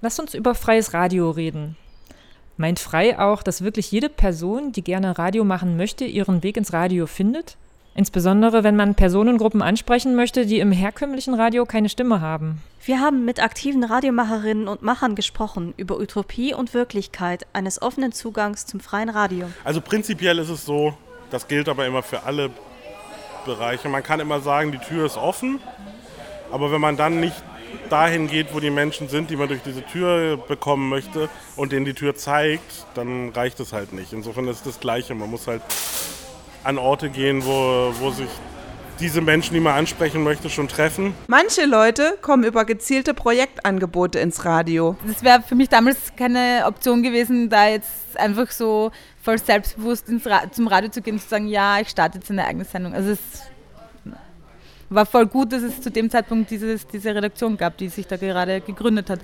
Lass uns über freies Radio reden. Meint frei auch, dass wirklich jede Person, die gerne Radio machen möchte, ihren Weg ins Radio findet? Insbesondere wenn man Personengruppen ansprechen möchte, die im herkömmlichen Radio keine Stimme haben. Wir haben mit aktiven Radiomacherinnen und Machern gesprochen über Utopie und Wirklichkeit eines offenen Zugangs zum freien Radio. Also prinzipiell ist es so, das gilt aber immer für alle Bereiche. Man kann immer sagen, die Tür ist offen, aber wenn man dann nicht dahin geht, wo die Menschen sind, die man durch diese Tür bekommen möchte und denen die Tür zeigt, dann reicht es halt nicht. Insofern ist es das Gleiche. Man muss halt an Orte gehen, wo, wo sich diese Menschen, die man ansprechen möchte, schon treffen. Manche Leute kommen über gezielte Projektangebote ins Radio. Das wäre für mich damals keine Option gewesen, da jetzt einfach so voll selbstbewusst ins Ra zum Radio zu gehen und zu sagen, ja, ich starte jetzt eine eigene Sendung. Also es war voll gut, dass es zu dem Zeitpunkt dieses, diese Redaktion gab, die sich da gerade gegründet hat.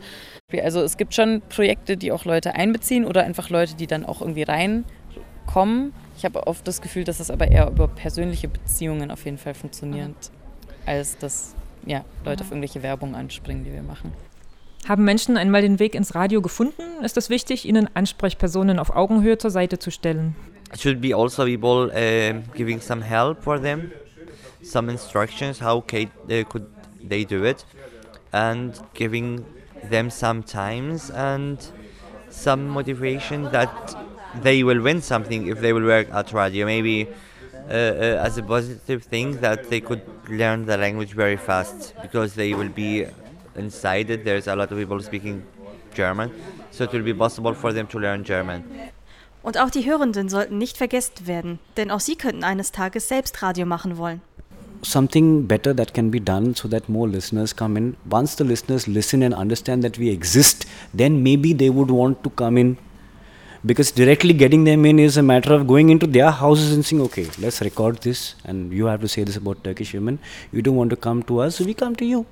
Also es gibt schon Projekte, die auch Leute einbeziehen oder einfach Leute, die dann auch irgendwie reinkommen. Ich habe oft das Gefühl, dass es aber eher über persönliche Beziehungen auf jeden Fall funktioniert, als dass ja, Leute auf irgendwelche Werbung anspringen, die wir machen. Haben Menschen einmal den Weg ins Radio gefunden, ist es wichtig, ihnen Ansprechpersonen auf Augenhöhe zur Seite zu stellen. It should be also people uh, giving some help for them, some instructions how uh, could they do it, and giving them some times and some motivation that they will win something if they will work at radio. Maybe uh, uh, as a positive thing that they could learn the language very fast because they will be inside it. There's a lot of people speaking German, so it will be possible for them to learn German. Und auch die Hörenden sollten nicht vergessen werden, denn auch sie könnten eines Tages selbst Radio machen wollen. Something better that can be done so that more listeners come in. Once the listeners listen and understand that we exist, then maybe they would want to come in because directly getting them in is a matter of going into their houses and saying, okay, let's record this, and you have to say this about Turkish women. You don't want to come to us, so we come to you.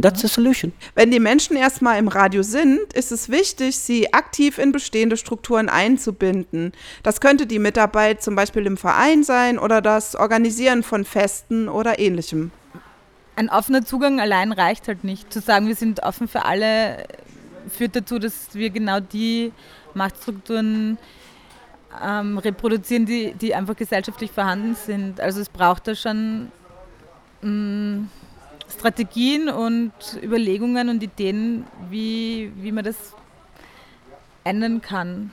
That's the solution. Wenn die Menschen erstmal im Radio sind, ist es wichtig, sie aktiv in bestehende Strukturen einzubinden. Das könnte die Mitarbeit zum Beispiel im Verein sein oder das Organisieren von Festen oder ähnlichem. Ein offener Zugang allein reicht halt nicht. Zu sagen, wir sind offen für alle, führt dazu, dass wir genau die Machtstrukturen ähm, reproduzieren, die, die einfach gesellschaftlich vorhanden sind. Also es braucht da schon mh, mm, Strategien und Überlegungen und Ideen, wie, wie man das ändern kann.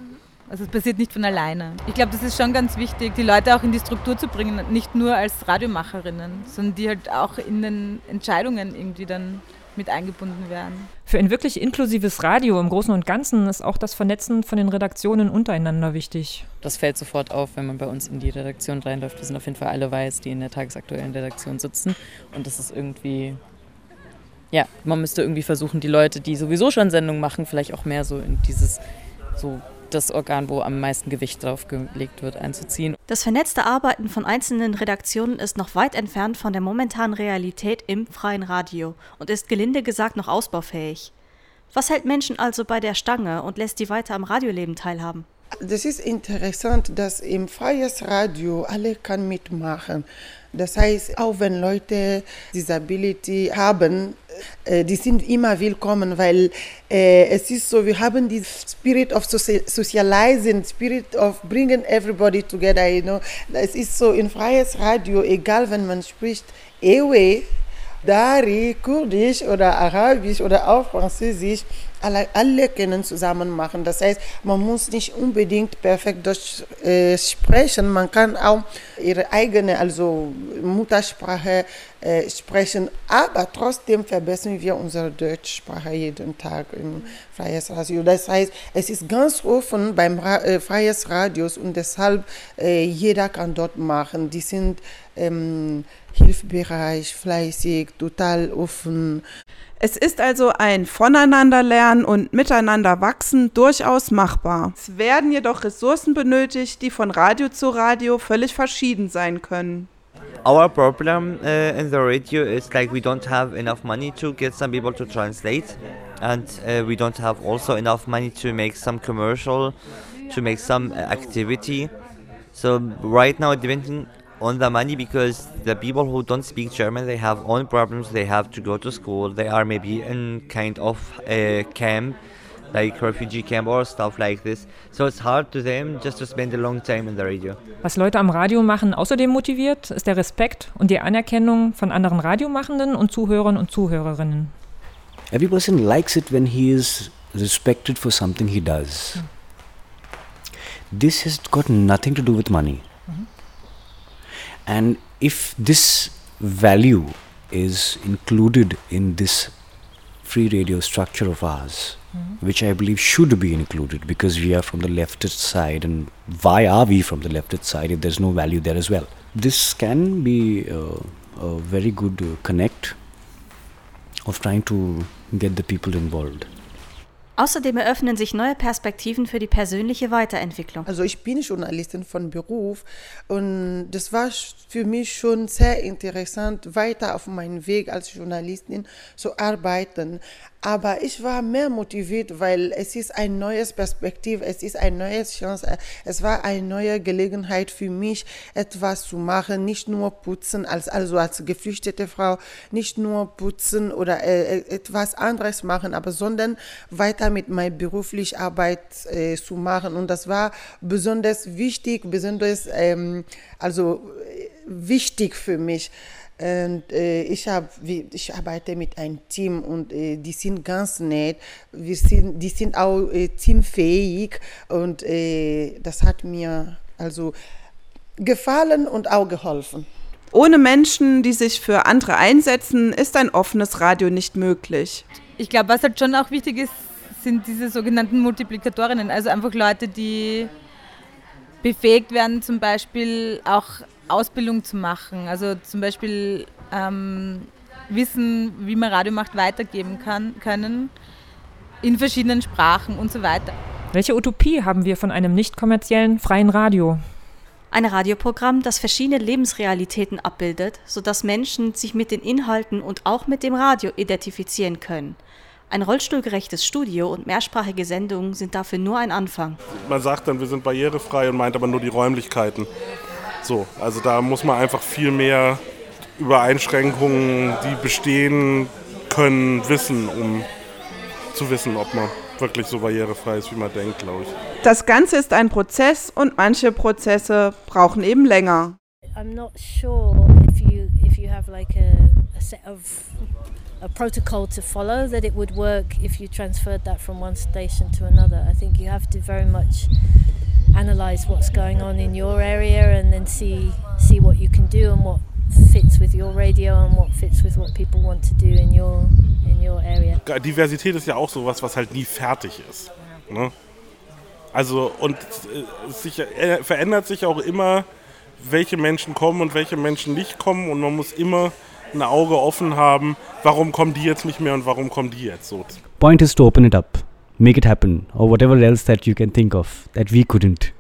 Also es passiert nicht von alleine. Ich glaube, das ist schon ganz wichtig, die Leute auch in die Struktur zu bringen, nicht nur als Radiomacherinnen, sondern die halt auch in den Entscheidungen irgendwie dann mit eingebunden werden. Für ein wirklich inklusives Radio im Großen und Ganzen ist auch das Vernetzen von den Redaktionen untereinander wichtig. Das fällt sofort auf, wenn man bei uns in die Redaktion reinläuft. Wir sind auf jeden Fall alle weiß, die in der tagesaktuellen Redaktion sitzen. Und das ist irgendwie ja, man müsste irgendwie versuchen, die Leute, die sowieso schon Sendungen machen, vielleicht auch mehr so in dieses so das Organ, wo am meisten Gewicht drauf gelegt wird, einzuziehen. Das vernetzte Arbeiten von einzelnen Redaktionen ist noch weit entfernt von der momentanen Realität im freien Radio und ist gelinde gesagt noch ausbaufähig. Was hält Menschen also bei der Stange und lässt die weiter am Radioleben teilhaben? Das ist interessant, dass im freies Radio alle kann mitmachen. Das heißt, auch wenn Leute Disability haben, die sind immer willkommen, weil äh, es ist so, wir haben die Spirit of Socializing, Spirit of bringing everybody together, you know. Es ist so, in freies Radio, egal wenn man spricht, Ewe, Dari, Kurdisch oder Arabisch oder auch Französisch, alle, alle können zusammen machen. Das heißt, man muss nicht unbedingt perfekt Deutsch äh, sprechen, man kann auch ihre eigene, also Muttersprache äh, sprechen, aber trotzdem verbessern wir unsere Deutschsprache jeden Tag im Freies Radio. Das heißt, es ist ganz offen beim Ra äh, Freies Radios und deshalb äh, jeder kann dort machen. Die sind ähm, hilfsbereich, fleißig, total offen. Es ist also ein Voneinanderlernen und Miteinander wachsen durchaus machbar. Es werden jedoch Ressourcen benötigt, die von Radio zu Radio völlig verschieden sein können. Our problem uh, in the radio is like we don't have enough money to get some people to translate, and uh, we don't have also enough money to make some commercial, to make some uh, activity. So right now, depending on the money because the people who don't speak German they have own problems. They have to go to school. They are maybe in kind of a camp, like refugee camp or stuff like this. So it's hard to them just to spend a long time in the radio. Was Leute am Radio machen außerdem motiviert, ist der Respekt und die Anerkennung von anderen Radiomachenden und Zuhörern und Zuhörerinnen. Every person likes it when he is respected for something he does. This has got nothing to do with money. And if this value is included in this free radio structure of ours, which I believe should be included because we are from the leftist side, and why are we from the leftist side if there's no value there as well? This can be uh, a very good uh, connect of trying to get the people involved. Außerdem eröffnen sich neue Perspektiven für die persönliche Weiterentwicklung. Also ich bin Journalistin von Beruf und das war für mich schon sehr interessant, weiter auf meinem Weg als Journalistin zu arbeiten. Aber ich war mehr motiviert, weil es ist ein neues Perspektiv, es ist eine neue Chance, es war eine neue Gelegenheit für mich, etwas zu machen, nicht nur putzen, als, also als geflüchtete Frau, nicht nur putzen oder äh, etwas anderes machen, aber sondern weiter mit meiner beruflichen Arbeit äh, zu machen. Und das war besonders wichtig, besonders ähm, also äh, wichtig für mich. Und äh, ich, hab, ich arbeite mit einem Team und äh, die sind ganz nett. Wir sind, die sind auch äh, teamfähig und äh, das hat mir also gefallen und auch geholfen. Ohne Menschen, die sich für andere einsetzen, ist ein offenes Radio nicht möglich. Ich glaube, was halt schon auch wichtig ist, sind diese sogenannten Multiplikatorinnen, also einfach Leute, die befähigt werden, zum Beispiel auch Ausbildung zu machen. Also zum Beispiel ähm, Wissen, wie man Radio macht, weitergeben kann, können in verschiedenen Sprachen und so weiter. Welche Utopie haben wir von einem nicht kommerziellen freien Radio? Ein Radioprogramm, das verschiedene Lebensrealitäten abbildet, sodass Menschen sich mit den Inhalten und auch mit dem Radio identifizieren können. Ein rollstuhlgerechtes Studio und mehrsprachige Sendungen sind dafür nur ein Anfang. Man sagt dann, wir sind barrierefrei und meint aber nur die Räumlichkeiten. So, also da muss man einfach viel mehr über Einschränkungen, die bestehen können, wissen, um zu wissen, ob man wirklich so barrierefrei ist, wie man denkt, glaube ich. Das Ganze ist ein Prozess und manche Prozesse brauchen eben länger. I'm not sure if you if you have like a, a set of a protocol to follow that it would work if you transferred that from one station to another. I think you have to very much analyze what's going on in your area and then see see what you can do and what fits with your radio and what fits with what people want to do in your in your area. Diversität ist ja auch sowas, was halt nie fertig ist. Ne? Also und es sich, äh, verändert sich auch immer, welche Menschen kommen und welche Menschen nicht kommen und man muss immer ein Auge offen haben, warum kommen die jetzt nicht mehr und warum kommen die jetzt so. Point is to open it up, make it happen, or whatever else that you can think of that we couldn't.